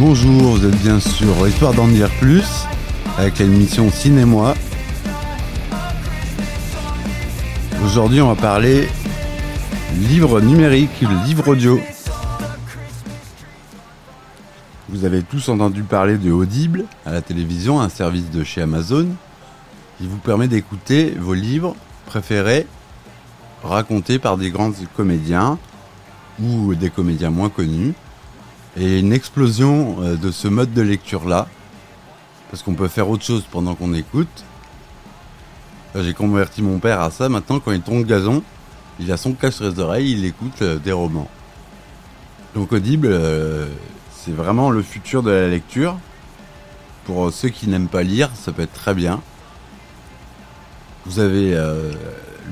Bonjour, vous êtes bien sur Histoire d'en dire plus avec l'émission Cinémoi. Aujourd'hui, on va parler livre numérique, livre audio. Vous avez tous entendu parler de Audible à la télévision, un service de chez Amazon qui vous permet d'écouter vos livres préférés racontés par des grands comédiens ou des comédiens moins connus. Et une explosion euh, de ce mode de lecture-là, parce qu'on peut faire autre chose pendant qu'on écoute. J'ai converti mon père à ça. Maintenant, quand il tombe gazon, il a son cache les oreilles, il écoute euh, des romans. Donc Audible, euh, c'est vraiment le futur de la lecture. Pour ceux qui n'aiment pas lire, ça peut être très bien. Vous avez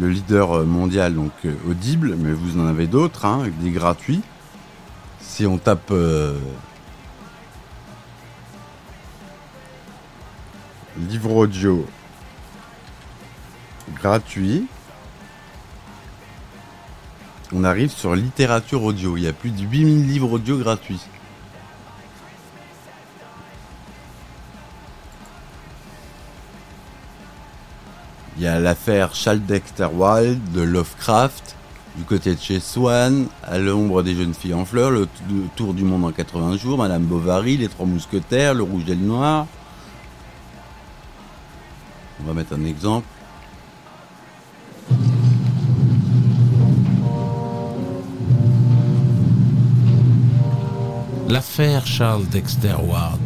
le leader mondial, donc Audible, mais vous en avez d'autres, hein, des gratuits si on tape euh, livre audio gratuit, on arrive sur littérature audio. Il y a plus de 8000 livres audio gratuits. Il y a l'affaire Charles de Lovecraft, du côté de chez Swann, à l'ombre des jeunes filles en fleurs, le tour du monde en 80 jours, Madame Bovary, les trois mousquetaires, le rouge et le noir. On va mettre un exemple. L'affaire Charles Dexter Ward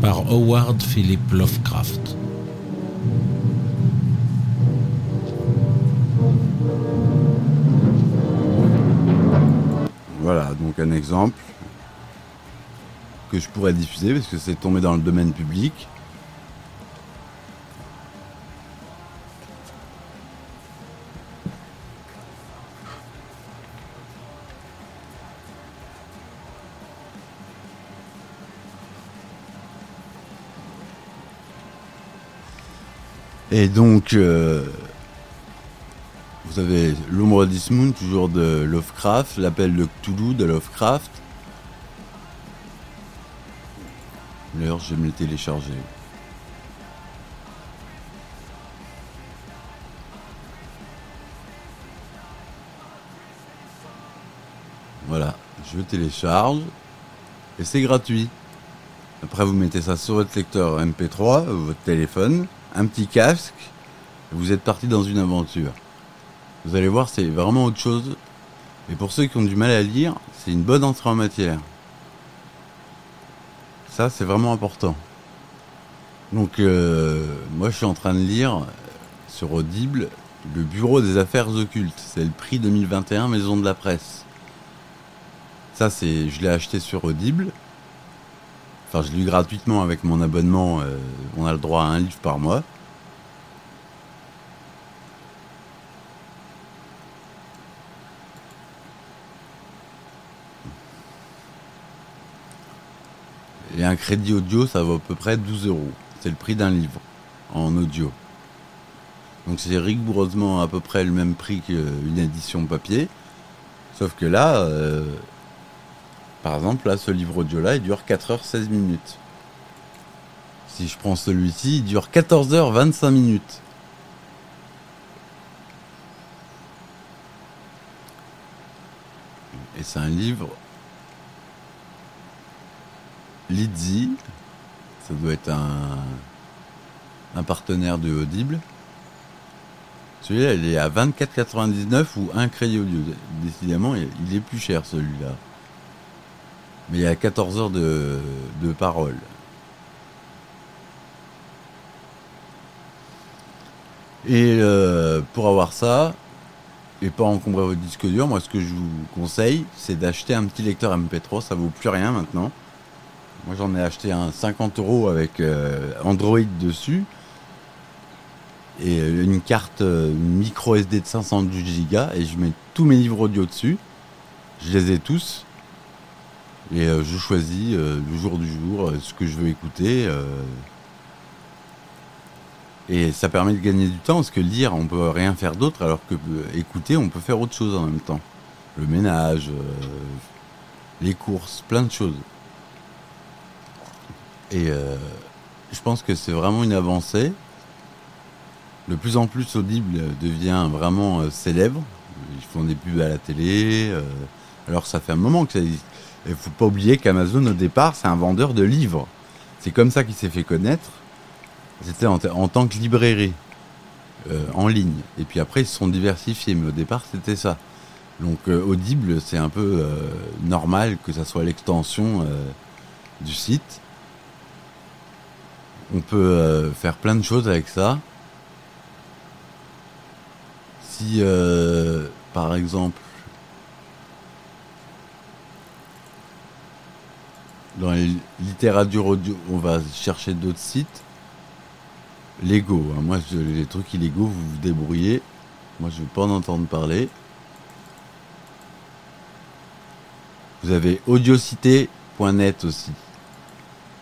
par Howard Philip Lovecraft. Donc un exemple que je pourrais diffuser parce que c'est tombé dans le domaine public. Et donc, euh, vous avez L'ombre d'Ismoon, toujours de Lovecraft, L'appel de Cthulhu de Lovecraft. D'ailleurs, je vais me le télécharger. Voilà, je télécharge et c'est gratuit. Après, vous mettez ça sur votre lecteur MP3, votre téléphone, un petit casque, et vous êtes parti dans une aventure. Vous allez voir, c'est vraiment autre chose. Et pour ceux qui ont du mal à lire, c'est une bonne entrée en matière. Ça, c'est vraiment important. Donc, euh, moi, je suis en train de lire sur Audible le Bureau des affaires occultes. C'est le prix 2021 Maison de la Presse. Ça, c'est, je l'ai acheté sur Audible. Enfin, je l'ai eu gratuitement avec mon abonnement. Euh, on a le droit à un livre par mois. Et un crédit audio, ça vaut à peu près 12 euros. C'est le prix d'un livre en audio. Donc c'est rigoureusement à peu près le même prix qu'une édition papier. Sauf que là, euh, par exemple, là, ce livre audio-là, il dure 4h16 minutes. Si je prends celui-ci, il dure 14h25 minutes. Et c'est un livre Lizzy, ça doit être un, un partenaire de Audible. Celui-là, il est à 24,99 ou un crédit audio. Décidément, il est plus cher celui-là. Mais il y a 14 heures de, de parole. Et euh, pour avoir ça, et pas encombrer votre disque dur, moi ce que je vous conseille, c'est d'acheter un petit lecteur MP3, ça vaut plus rien maintenant. Moi j'en ai acheté un 50 euros avec euh, Android dessus et euh, une carte euh, micro SD de 512 Go et je mets tous mes livres audio dessus. Je les ai tous et je choisis le jour du jour ce que je veux écouter. et ça permet de gagner du temps parce que lire on peut rien faire d'autre alors que écouter on peut faire autre chose en même temps. Le ménage, les courses, plein de choses. Et euh, je pense que c'est vraiment une avancée. De plus en plus, Audible devient vraiment euh, célèbre. Ils font des pubs à la télé. euh, alors ça fait un moment que ça existe. Il faut pas oublier qu'Amazon, au départ, c'est un vendeur de livres. C'est comme ça qu'il s'est fait connaître. C'était en, tant que librairie, en ligne. Et puis après, ils se sont diversifiés. Mais au départ, c'était ça. Donc Audible, c'est un peu normal que ça soit l'extension du site. On peut euh, faire plein de choses avec ça. Si, euh, par exemple, dans les littératures audio, on va chercher d'autres sites. Lego, hein. moi, je- les trucs illégaux, vous vous débrouillez. Moi, je veux pas en entendre parler. Vous avez audiocité.net aussi.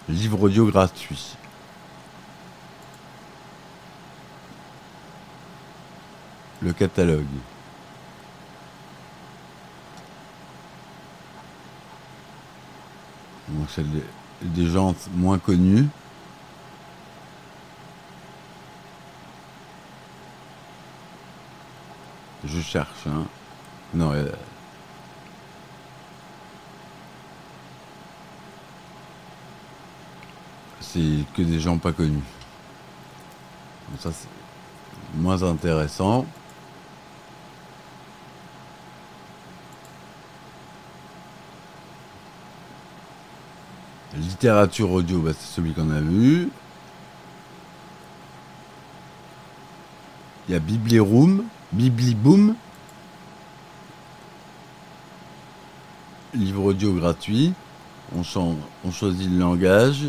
Livre audio gratuit. Le catalogue. Des, gens moins connus. Je cherche, hein. Non, euh, c'est que des gens pas connus. Ça, c'est moins intéressant. Littérature audio, bah, c'est celui qu'on a vu. Il y a Bibliroom, Bibliboom. Livre audio gratuit. On, choisit le langage.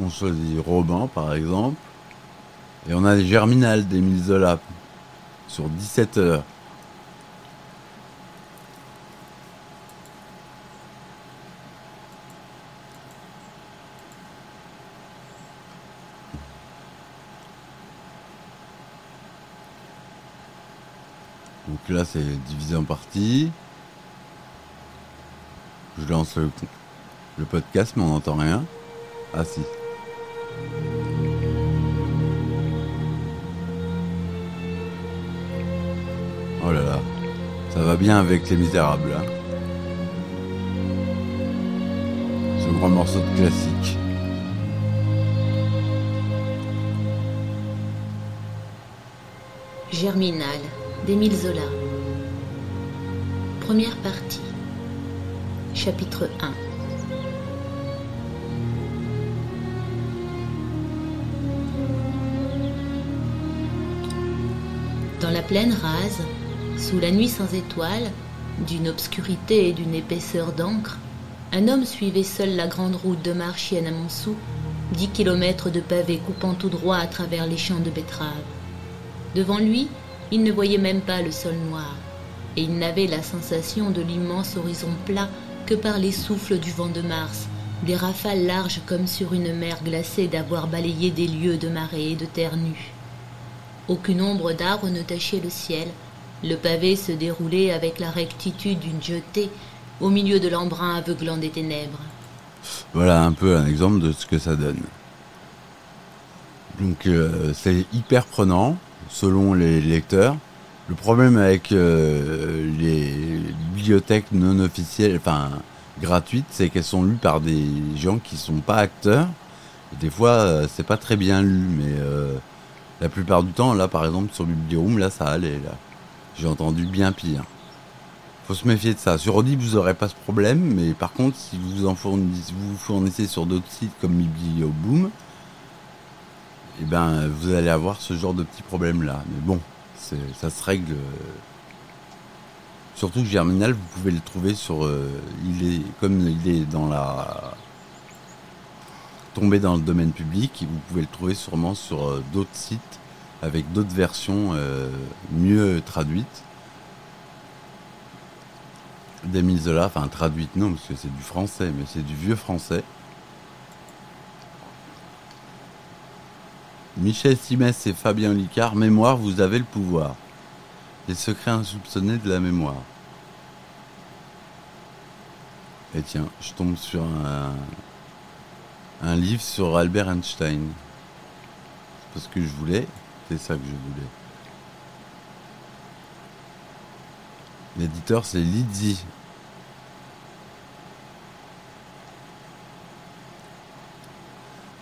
On choisit roman, par exemple. Et on a les Germinal d'Émile Zola sur 17 heures. Là, c'est divisé en parties. Je lance le, podcast, mais on n'entend rien. Ah si. Oh là là. Ça va bien avec Les Misérables. Hein. Ce grand morceau de classique. Germinal d'Émile Zola. Première partie. Chapitre 1. Dans la plaine rase, sous la nuit sans étoiles, d'une obscurité et d'une épaisseur d'encre, un homme suivait seul la grande route de Marchienne à Montsou, dix kilomètres de pavés coupant tout droit à travers les champs de betteraves. Devant lui, il ne voyait même pas le sol noir, et il n'avait la sensation de l'immense horizon plat que par les souffles du vent de Mars, des rafales larges comme sur une mer glacée d'avoir balayé des lieues de marée et de terre nue. Aucune ombre d'arbre ne tachait le ciel, le pavé se déroulait avec la rectitude d'une jetée au milieu de l'embrun aveuglant des ténèbres. Voilà un peu un exemple de ce que ça donne. Donc euh, c'est hyper prenant selon les lecteurs. Le problème avec euh, les bibliothèques non officielles, enfin gratuites, c'est qu'elles sont lues par des gens qui sont pas acteurs. Des fois, euh, c'est pas très bien lu, mais euh, la plupart du temps, là par exemple sur Bibliroom, là ça allait. Là, j'ai entendu bien pire. Faut se méfier de ça. Sur Audible, vous n'aurez pas ce problème, mais par contre, si vous fournissez, vous vous fournissez sur d'autres sites comme Biblioboom, eh ben, vous allez avoir ce genre de petits problèmes-là. Mais bon, ça se règle. euh. Surtout que Germinal, vous pouvez le trouver sur. euh, il est comme il est dans la tombé dans le domaine public, vous pouvez le trouver sûrement sur euh, d'autres sites avec d'autres versions mieux traduites d'Émile Zola, enfin traduite non, parce que c'est du français, mais c'est du vieux français. Michel Simès et Fabien Licard, mémoire, vous avez le pouvoir. Les secrets insoupçonnés de la mémoire. Et tiens, je tombe sur un, livre sur Albert Einstein. C'est ce que je voulais, c'est ça que je voulais. L'éditeur, c'est Lizzie.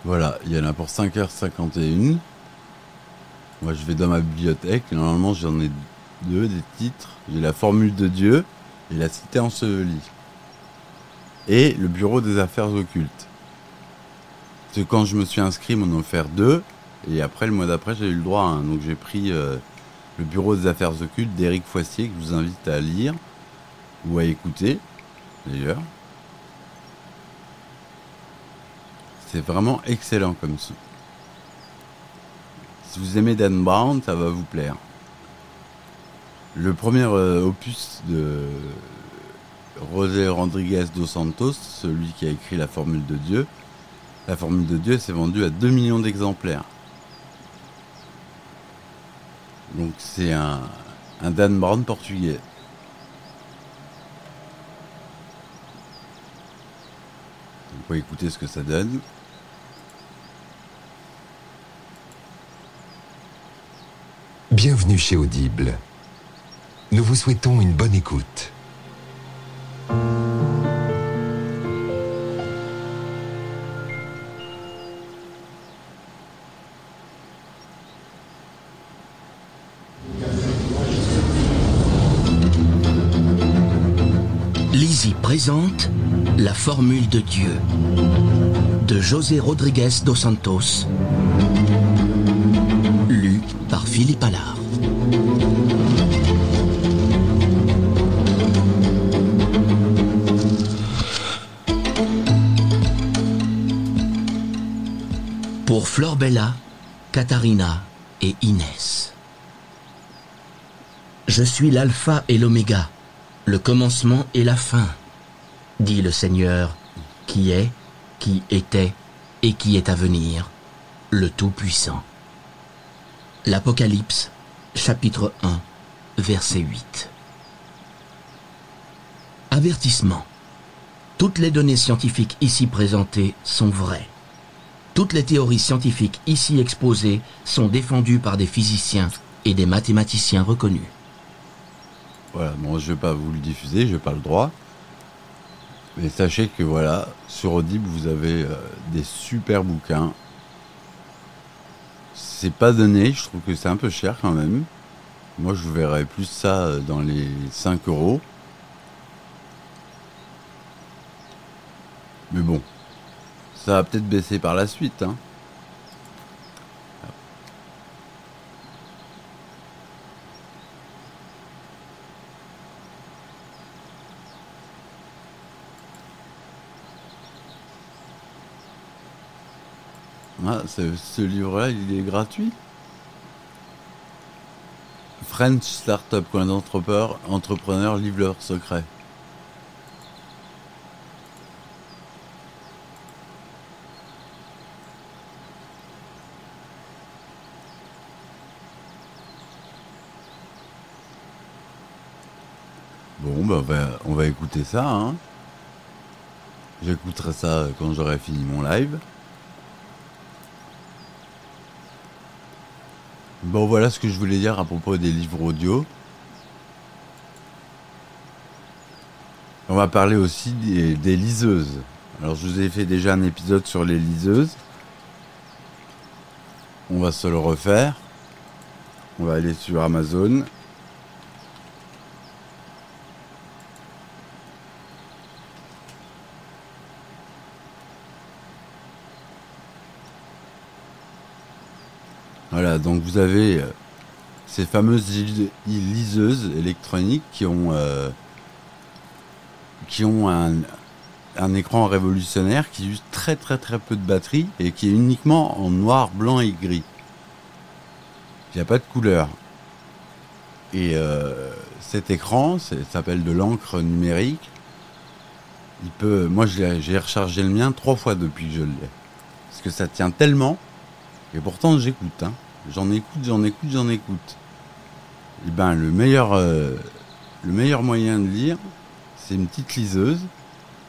Voilà, il y en a pour 5h51. Moi, je vais dans ma bibliothèque. Normalement, j'en ai deux des titres. J'ai la formule de Dieu et la cité ensevelie. Et le bureau des affaires occultes. Parce que quand je me suis inscrit, m'en ont offert deux. Et après, le mois d'après, j'ai eu le droit un. Donc, j'ai pris euh, le bureau des affaires occultes d'Éric Foissier, que je vous invite à lire ou à écouter, d'ailleurs. C'est vraiment excellent comme ça. Si vous aimez Dan Brown, ça va vous plaire. Le premier euh, opus de José Rodriguez dos Santos, celui qui a écrit La Formule de Dieu, la Formule de Dieu s'est vendue à 2 millions d'exemplaires. Donc c'est un, un Dan Brown portugais. On peut écouter ce que ça donne. Bienvenue chez Audible. Nous vous souhaitons une bonne écoute. Lizzie présente La formule de Dieu de José Rodriguez dos Santos. Lu par Philippe Allard. Pour Flor Bella, Katharina et Inès. Je suis l'alpha et l'oméga, le commencement et la fin, dit le Seigneur, qui est, qui était et qui est à venir, le Tout-Puissant. L'Apocalypse, chapitre 1, verset 8. Avertissement. Toutes les données scientifiques ici présentées sont vraies. Toutes les théories scientifiques ici exposées sont défendues par des physiciens et des mathématiciens reconnus. Voilà, bon, je vais pas vous le diffuser, j'ai pas le droit. Mais sachez que voilà, sur Audible, vous avez euh, des super bouquins. C'est pas donné, je trouve que c'est un peu cher quand même. Moi, je verrais plus ça euh, dans les 5 euros. Mais bon, ça va peut-être baisser par la suite. Hein. Ah, ce, livre-là, il est gratuit? French Startup, coin d'entrepreneurs, entrepreneurs livrent leurs secrets. Bah, on va, écouter ça. Hein. J'écouterai ça quand j'aurai fini mon live. Bon, voilà ce que je voulais dire à propos des livres audio. On va parler aussi des liseuses. Alors, je vous ai fait déjà un épisode sur les liseuses. On va se le refaire. On va aller sur Amazon. Voilà, donc vous avez euh, ces fameuses li- liseuses électroniques qui ont, euh, qui ont un, un écran révolutionnaire qui use très très très peu de batterie et qui est uniquement en noir, blanc et gris. Il n'y a pas de couleur. Et euh, cet écran, ça s'appelle de l'encre numérique. Il peut, moi, j'ai rechargé le mien trois fois depuis que je l'ai. Parce que ça tient tellement et pourtant, j'écoute. Hein. J'en écoute, j'en écoute, j'en écoute. Eh ben, le meilleur, euh, le meilleur moyen de lire, c'est une petite liseuse.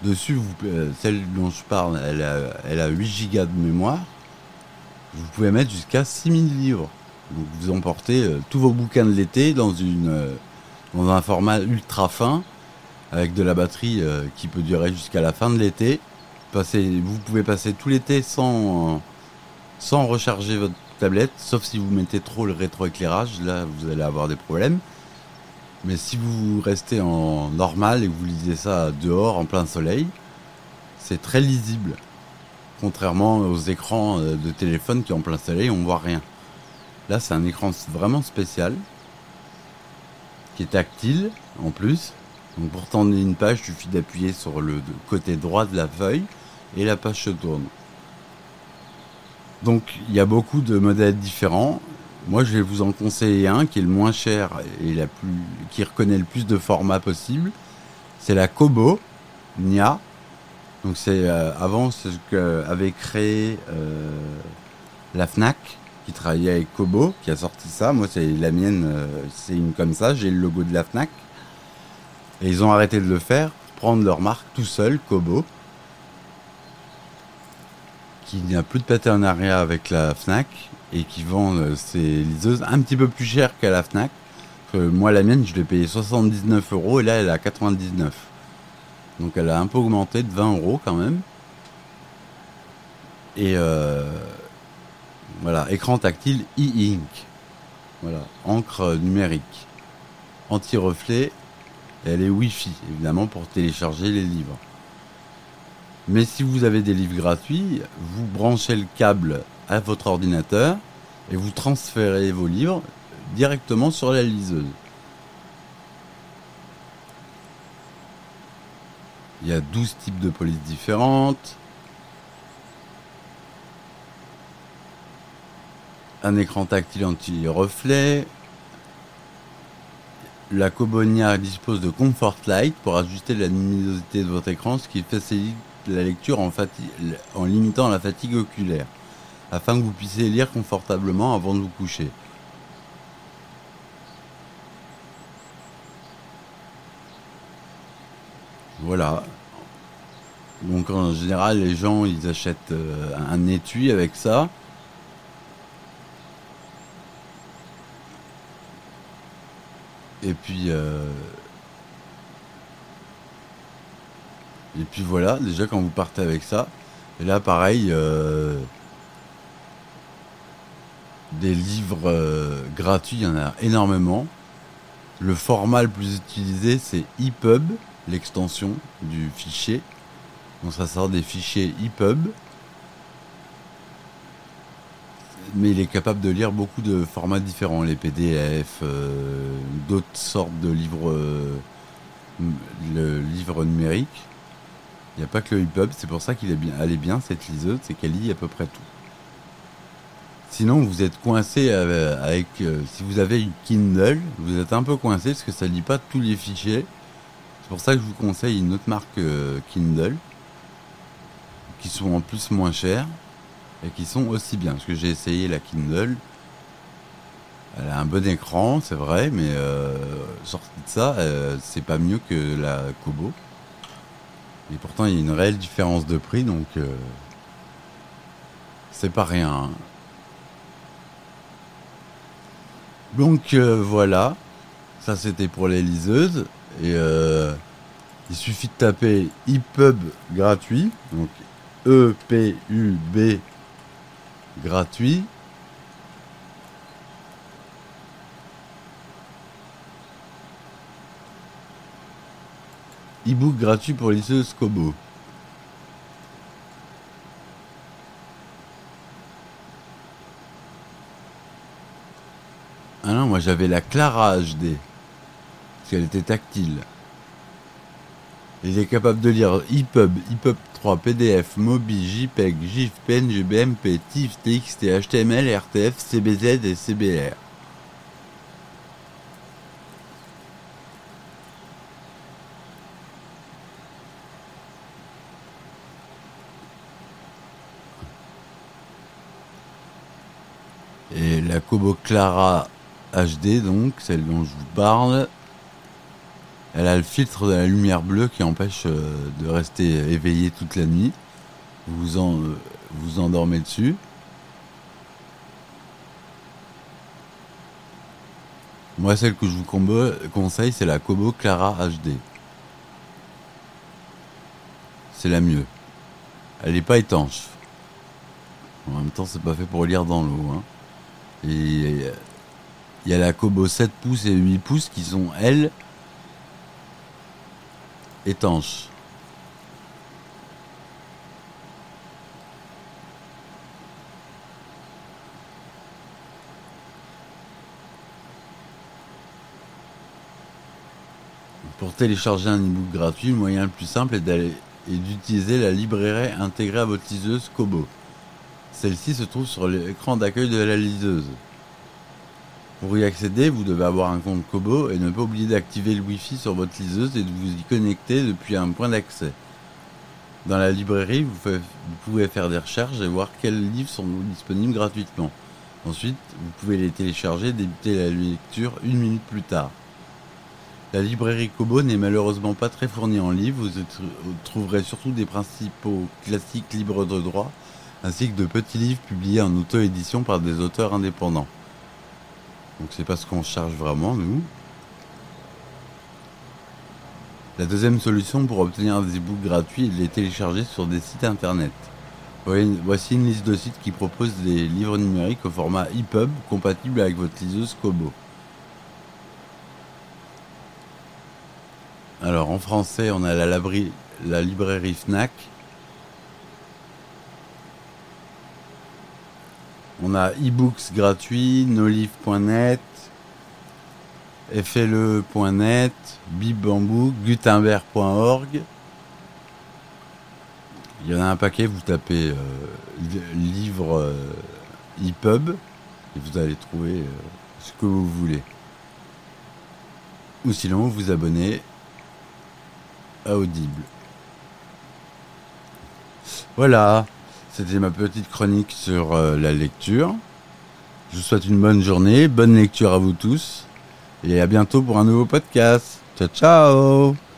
Dessus, euh, celle dont je parle, elle a, elle a 8 gigas de mémoire. Vous pouvez mettre jusqu'à 6000 livres. Donc vous emportez euh, tous vos bouquins de l'été dans, dans un format ultra fin, avec de la batterie qui peut durer jusqu'à la fin de l'été. Vous pouvez passer tout l'été sans, sans recharger votre tablette, sauf si vous mettez trop le rétroéclairage, là vous allez avoir des problèmes. Mais si vous restez en normal et que vous lisez ça dehors en plein soleil, c'est très lisible. Contrairement aux écrans euh, de téléphone qui en plein soleil on voit rien. Là c'est un écran vraiment spécial qui est tactile en plus. Donc pour tourner une page, il suffit d'appuyer sur le côté droit de la feuille et la page se tourne. Donc il y a beaucoup de modèles différents. Moi, je vais vous en conseiller un qui est le moins cher et la plus, qui reconnaît le plus de formats possible. C'est la Kobo Nia. Donc c'est euh, avant ce que avait créé euh, la Fnac qui travaillait avec Kobo qui a sorti ça. Moi, c'est la mienne, euh, c'est une comme ça. J'ai le logo de la Fnac. Et ils ont arrêté de le faire, prendre leur marque tout seul, Kobo qui n'a plus de partenariat avec la Fnac et qui vend euh, ses liseuses un petit peu plus cher qu'à la Fnac. Que moi, la mienne, je l'ai payé 79 euros et là, elle est à 99. Donc, elle a un peu augmenté de 20 euros quand même. Et euh, voilà, écran tactile e-ink. Voilà, encre numérique. Anti-reflet. Et elle est Wi-Fi, évidemment, pour télécharger les livres. Mais si vous avez des livres gratuits, vous branchez le câble à votre ordinateur et vous transférez vos livres directement sur la liseuse. Il y a 12 types de polices différentes. Un écran tactile anti-reflet. La Cobonia dispose de Comfort Light pour ajuster la luminosité de votre écran, ce qui facilite la lecture en, limitant la fatigue oculaire, afin que vous puissiez lire confortablement avant de vous coucher. Voilà. Donc en général, les gens, ils achètent euh, un étui avec ça. Et puis, euh, et puis voilà, déjà quand vous partez avec ça, et là pareil, euh, des livres euh, gratuits, il y en a énormément. Le format le plus utilisé, c'est EPUB, l'extension du fichier. Donc ça sort des fichiers EPUB. Mais il est capable de lire beaucoup de formats différents, les PDF, euh, d'autres sortes de livres, le livre numérique. Il n'y a pas que le EPUB, c'est pour ça qu'il est bien, elle est bien cette liseuse, c'est qu'elle lit à peu près tout. Sinon, vous êtes coincé avec, euh, si vous avez une Kindle, vous êtes un peu coincé parce que ça lit pas tous les fichiers. C'est pour ça que je vous conseille une autre marque euh, Kindle, qui sont en plus moins chères et qui sont aussi bien. Parce que j'ai essayé la Kindle, elle a un bon écran, c'est vrai, mais euh, sorti de ça, euh, c'est pas mieux que la Kobo. Et pourtant, il y a une réelle différence de prix, donc euh, c'est pas rien. hein. Donc euh, voilà, ça c'était pour les liseuses. Et euh, il suffit de taper EPUB gratuit, donc E-P-U-B gratuit. E-book gratuit pour liseuse Kobo. Ah non, moi j'avais la Clara HD. Parce qu'elle était tactile. Il est capable de lire EPUB, EPUB 3, PDF, MOBI, JPEG, GIF, PNG, BMP, TIFF, TXT, HTML, RTF, CBZ et CBR. Et la Kobo Clara HD, donc, celle dont je vous parle. Elle a le filtre de la lumière bleue qui empêche euh, de rester éveillé toute la nuit. Vous en, euh, vous endormez dessus. Moi, celle que je vous conseille, c'est la Kobo Clara HD. C'est la mieux. Elle n'est pas étanche. En même temps, c'est pas fait pour lire dans l'eau. hein. Et il y a la Kobo 7 pouces et 8 pouces qui sont, elles, étanches. Pour télécharger un e-book gratuit, le moyen le plus simple est d'utiliser la librairie intégrée à votre liseuse Kobo. Celle-ci se trouve sur l'écran d'accueil de la liseuse. Pour y accéder, vous devez avoir un compte Kobo et ne pas oublier d'activer le Wi-Fi sur votre liseuse et de vous y connecter depuis un point d'accès. Dans la librairie, vous, pouvez faire des recherches et voir quels livres sont disponibles gratuitement. Ensuite, vous pouvez les télécharger et débuter la lecture une minute plus tard. La librairie Kobo n'est malheureusement pas très fournie en livres, vous trouverez surtout des principaux classiques libres de droit, ainsi que de petits livres publiés en auto-édition par des auteurs indépendants. Donc c'est pas ce qu'on cherche vraiment, nous. La deuxième solution pour obtenir des e-books gratuits est de les télécharger sur des sites internet. Voici une liste de sites qui proposent des livres numériques au format EPUB compatible avec votre liseuse Kobo. Alors en français, on a la librairie Fnac. On a ebooks gratuits, nolive.net, fle.net, bibbamboo, gutenberg.org. Il y en a un paquet, vous tapez euh, li- livre euh, EPUB et vous allez trouver euh, ce que vous voulez. Ou sinon, vous vous abonnez à Audible. Voilà, c'était ma petite chronique sur euh, la lecture. Je vous souhaite une bonne journée, bonne lecture à vous tous, et à bientôt pour un nouveau podcast. Ciao ciao